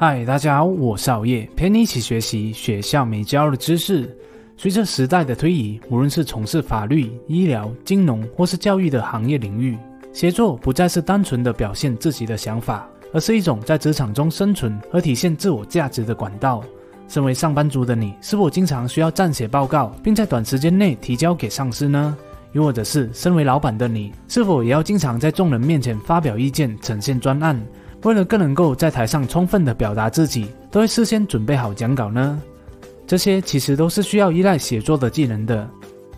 嗨，大家好，我是熬夜，陪你一起学习学校没教的知识。随着时代的推移，无论是从事法律、医疗、金融或是教育的行业领域，写作不再是单纯的表现自己的想法，而是一种在职场中生存和体现自我价值的管道。身为上班族的你，是否经常需要撰写报告，并在短时间内提交给上司呢？又或者是身为老板的你，是否也要经常在众人面前发表意见、呈现专案？为了更能够在台上充分的表达自己，都会事先准备好讲稿呢？这些其实都是需要依赖写作的技能的。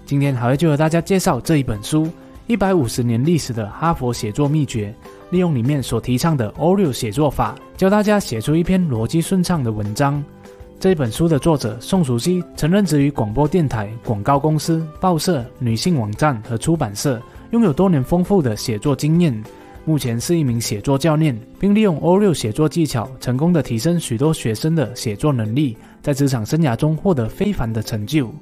今天好，就和大家介绍这一本书《一百五十年历史的哈佛写作秘诀》，利用里面所提倡的 Oreo 写作法，教大家写出一篇逻辑顺畅的文章。这本书的作者宋淑熙曾任职于广播电台、广告公司、报社、女性网站和出版社，拥有多年丰富的写作经验。目前是一名写作教练，并利用 O 六写作技巧，成功的提升许多学生的写作能力，在职场生涯中获得非凡的成就。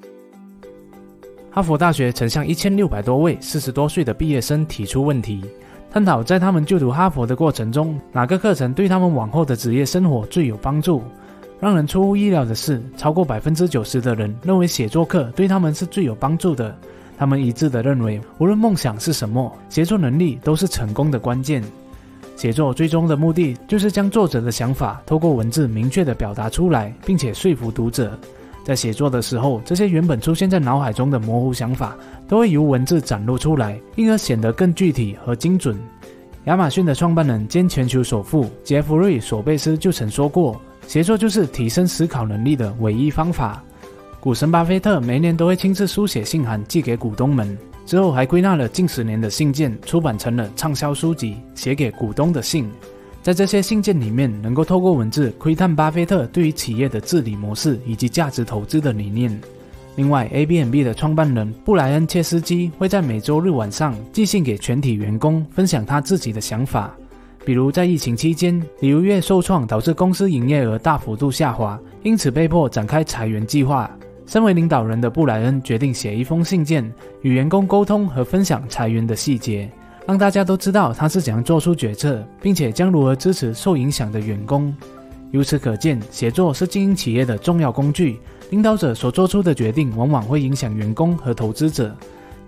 哈佛大学曾向一千六百多位四十多岁的毕业生提出问题，探讨在他们就读哈佛的过程中，哪个课程对他们往后的职业生活最有帮助。让人出乎意料的是，超过百分之九十的人认为写作课对他们是最有帮助的。他们一致地认为，无论梦想是什么，写作能力都是成功的关键。写作最终的目的就是将作者的想法透过文字明确地表达出来，并且说服读者。在写作的时候，这些原本出现在脑海中的模糊想法，都会由文字展露出来，因而显得更具体和精准。亚马逊的创办人兼全球首富杰弗瑞·索贝斯就曾说过：“写作就是提升思考能力的唯一方法。”股神巴菲特每年都会亲自书写信函寄给股东们，之后还归纳了近十年的信件，出版成了畅销书籍《写给股东的信》。在这些信件里面，能够透过文字窥探巴菲特对于企业的治理模式以及价值投资的理念。另外，A B N B 的创办人布莱恩切斯基会在每周日晚上寄信给全体员工，分享他自己的想法。比如在疫情期间，旅游业受创，导致公司营业额大幅度下滑，因此被迫展开裁员计划。身为领导人的布莱恩决定写一封信件，与员工沟通和分享裁员的细节，让大家都知道他是怎样做出决策，并且将如何支持受影响的员工。由此可见，写作是经营企业的重要工具。领导者所做出的决定往往会影响员工和投资者，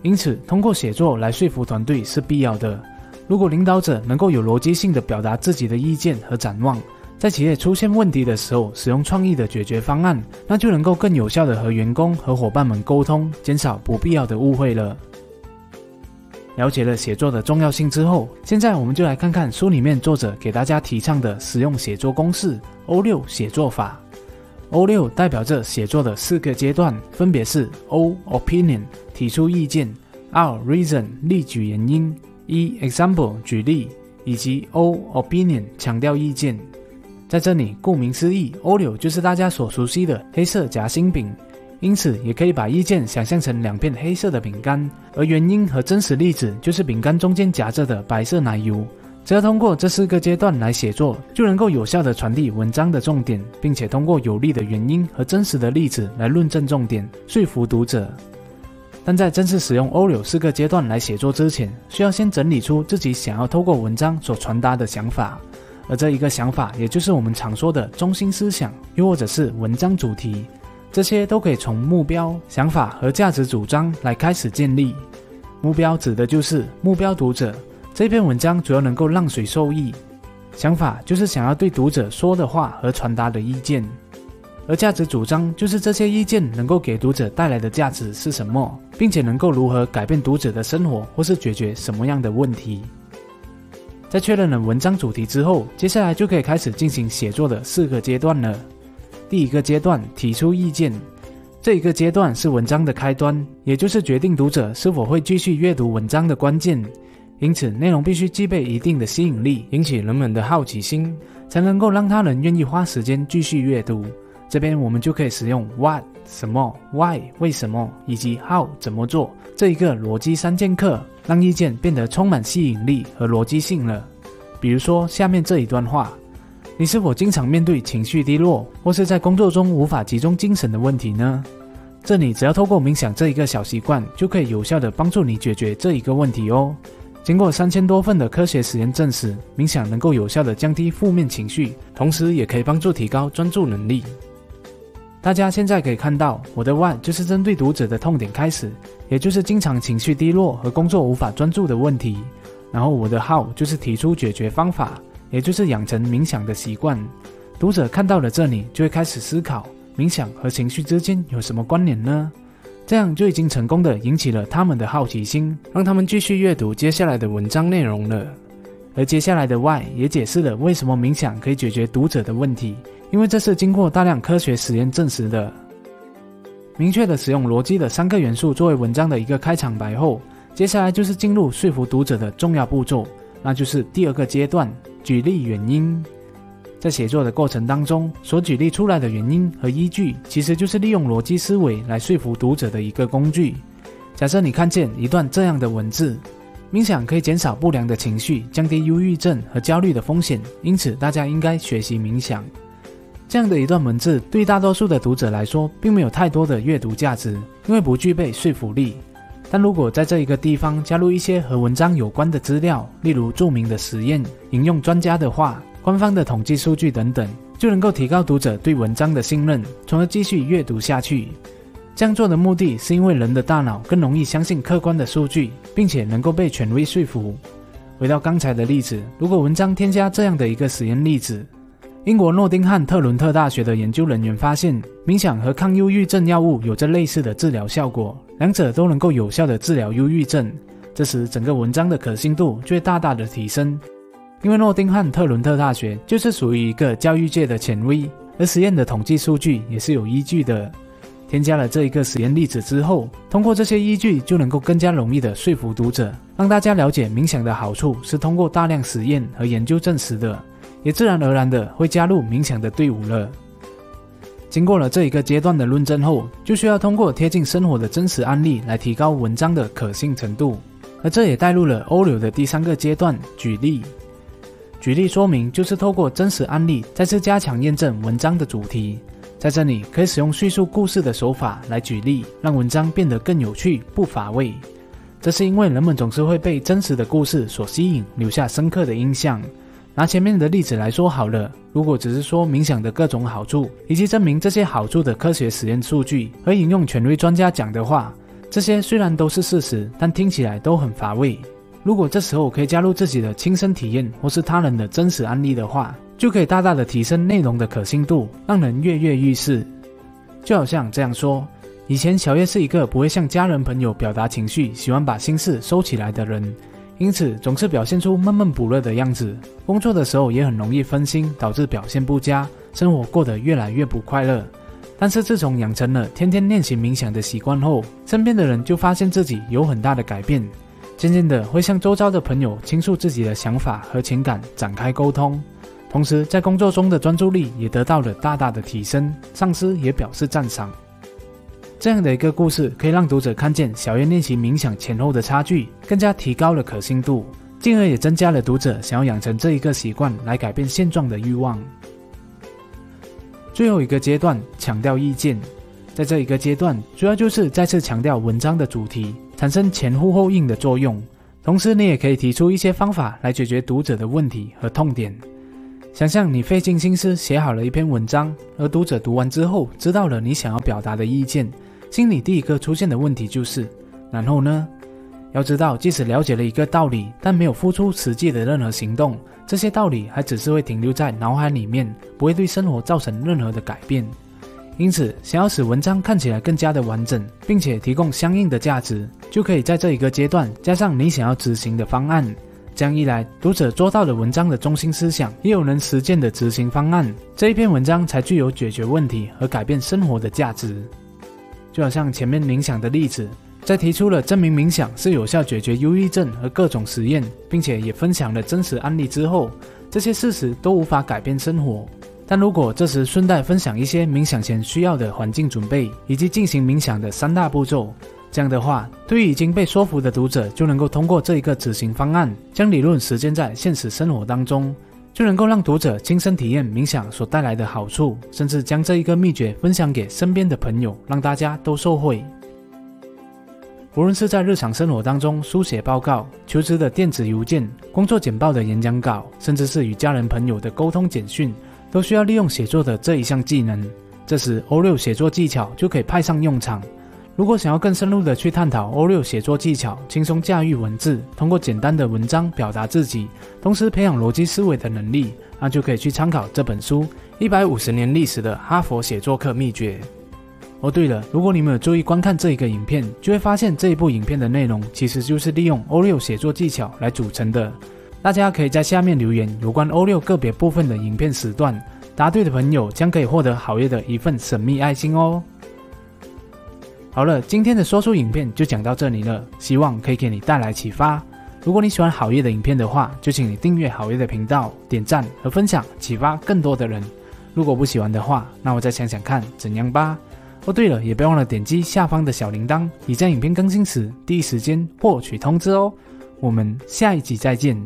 因此通过写作来说服团队是必要的。如果领导者能够有逻辑性的表达自己的意见和展望，在企业出现问题的时候，使用创意的解决方案，那就能够更有效的和员工和伙伴们沟通，减少不必要的误会了。了解了写作的重要性之后，现在我们就来看看书里面作者给大家提倡的使用写作公式 ——O 六写作法。O 六代表着写作的四个阶段，分别是 O opinion 提出意见，R reason 例举原因，E example 举例，以及 O opinion 强调意见。在这里，顾名思义，Oreo 就是大家所熟悉的黑色夹心饼，因此也可以把意见想象成两片黑色的饼干，而原因和真实例子就是饼干中间夹着的白色奶油。只要通过这四个阶段来写作，就能够有效地传递文章的重点，并且通过有力的原因和真实的例子来论证重点，说服读者。但在正式使用 Oreo 四个阶段来写作之前，需要先整理出自己想要透过文章所传达的想法。而这一个想法，也就是我们常说的中心思想，又或者是文章主题，这些都可以从目标、想法和价值主张来开始建立。目标指的就是目标读者，这篇文章主要能够让谁受益；想法就是想要对读者说的话和传达的意见；而价值主张就是这些意见能够给读者带来的价值是什么，并且能够如何改变读者的生活，或是解决什么样的问题。在确认了文章主题之后，接下来就可以开始进行写作的四个阶段了。第一个阶段，提出意见。这一个阶段是文章的开端，也就是决定读者是否会继续阅读文章的关键。因此，内容必须具备一定的吸引力，引起人们的好奇心，才能够让他人愿意花时间继续阅读。这边我们就可以使用 What 什么、Why 为什么以及 How 怎么做这一个逻辑三剑客。让意见变得充满吸引力和逻辑性了。比如说下面这一段话：你是否经常面对情绪低落，或是在工作中无法集中精神的问题呢？这里只要透过冥想这一个小习惯，就可以有效的帮助你解决这一个问题哦。经过三千多份的科学实验证实，冥想能够有效的降低负面情绪，同时也可以帮助提高专注能力。大家现在可以看到，我的 Why 就是针对读者的痛点开始，也就是经常情绪低落和工作无法专注的问题。然后我的 How 就是提出解决方法，也就是养成冥想的习惯。读者看到了这里，就会开始思考冥想和情绪之间有什么关联呢？这样就已经成功的引起了他们的好奇心，让他们继续阅读接下来的文章内容了。而接下来的 Why 也解释了为什么冥想可以解决读者的问题。因为这是经过大量科学实验证实的，明确的使用逻辑的三个元素作为文章的一个开场白后，接下来就是进入说服读者的重要步骤，那就是第二个阶段——举例原因。在写作的过程当中，所举例出来的原因和依据，其实就是利用逻辑思维来说服读者的一个工具。假设你看见一段这样的文字：冥想可以减少不良的情绪，降低忧郁症和焦虑的风险，因此大家应该学习冥想。这样的一段文字，对大多数的读者来说，并没有太多的阅读价值，因为不具备说服力。但如果在这一个地方加入一些和文章有关的资料，例如著名的实验、引用专家的话、官方的统计数据等等，就能够提高读者对文章的信任，从而继续阅读下去。这样做的目的是因为人的大脑更容易相信客观的数据，并且能够被权威说服。回到刚才的例子，如果文章添加这样的一个实验例子。英国诺丁汉特伦特大学的研究人员发现，冥想和抗忧郁症药物有着类似的治疗效果，两者都能够有效的治疗忧郁症。这时，整个文章的可信度就会大大的提升。因为诺丁汉特伦特大学就是属于一个教育界的权威，而实验的统计数据也是有依据的。添加了这一个实验例子之后，通过这些依据，就能够更加容易的说服读者，让大家了解冥想的好处是通过大量实验和研究证实的。也自然而然的会加入冥想的队伍了。经过了这一个阶段的论证后，就需要通过贴近生活的真实案例来提高文章的可信程度。而这也带入了欧流的第三个阶段——举例。举例说明就是透过真实案例再次加强验证文章的主题。在这里可以使用叙述故事的手法来举例，让文章变得更有趣不乏味。这是因为人们总是会被真实的故事所吸引，留下深刻的印象。拿前面的例子来说好了，如果只是说冥想的各种好处，以及证明这些好处的科学实验数据和引用权威专家讲的话，这些虽然都是事实，但听起来都很乏味。如果这时候可以加入自己的亲身体验或是他人的真实案例的话，就可以大大的提升内容的可信度，让人跃跃欲试。就好像这样说：以前小叶是一个不会向家人朋友表达情绪，喜欢把心事收起来的人。因此，总是表现出闷闷不乐的样子。工作的时候也很容易分心，导致表现不佳，生活过得越来越不快乐。但是，自从养成了天天练习冥想的习惯后，身边的人就发现自己有很大的改变。渐渐的，会向周遭的朋友倾诉自己的想法和情感，展开沟通。同时，在工作中的专注力也得到了大大的提升，上司也表示赞赏。这样的一个故事，可以让读者看见小叶练习冥想前后的差距，更加提高了可信度，进而也增加了读者想要养成这一个习惯来改变现状的欲望。最后一个阶段，强调意见，在这一个阶段，主要就是再次强调文章的主题，产生前呼后应的作用。同时，你也可以提出一些方法来解决读者的问题和痛点。想象你费尽心思写好了一篇文章，而读者读完之后，知道了你想要表达的意见。心里第一个出现的问题就是，然后呢？要知道，即使了解了一个道理，但没有付出实际的任何行动，这些道理还只是会停留在脑海里面，不会对生活造成任何的改变。因此，想要使文章看起来更加的完整，并且提供相应的价值，就可以在这一个阶段加上你想要执行的方案。这样一来，读者做到了文章的中心思想，也有能实践的执行方案，这一篇文章才具有解决问题和改变生活的价值。就好像前面冥想的例子，在提出了证明冥想是有效解决忧郁症和各种实验，并且也分享了真实案例之后，这些事实都无法改变生活。但如果这时顺带分享一些冥想前需要的环境准备，以及进行冥想的三大步骤，这样的话，对于已经被说服的读者，就能够通过这一个执行方案，将理论实践在现实生活当中。就能够让读者亲身体验冥想所带来的好处，甚至将这一个秘诀分享给身边的朋友，让大家都受惠。无论是在日常生活当中书写报告、求职的电子邮件、工作简报的演讲稿，甚至是与家人朋友的沟通简讯，都需要利用写作的这一项技能。这时 O 六写作技巧就可以派上用场。如果想要更深入的去探讨 O 六写作技巧，轻松驾驭文字，通过简单的文章表达自己，同时培养逻辑思维的能力，那就可以去参考这本书《一百五十年历史的哈佛写作课秘诀》。哦，对了，如果你们有注意观看这一个影片，就会发现这一部影片的内容其实就是利用 O 六写作技巧来组成的。大家可以在下面留言有关 O 六个别部分的影片时段，答对的朋友将可以获得好业的一份神秘爱心哦。好了，今天的说书影片就讲到这里了，希望可以给你带来启发。如果你喜欢好业的影片的话，就请你订阅好业的频道，点赞和分享，启发更多的人。如果不喜欢的话，那我再想想看怎样吧。哦，对了，也别忘了点击下方的小铃铛，以在影片更新时第一时间获取通知哦。我们下一集再见。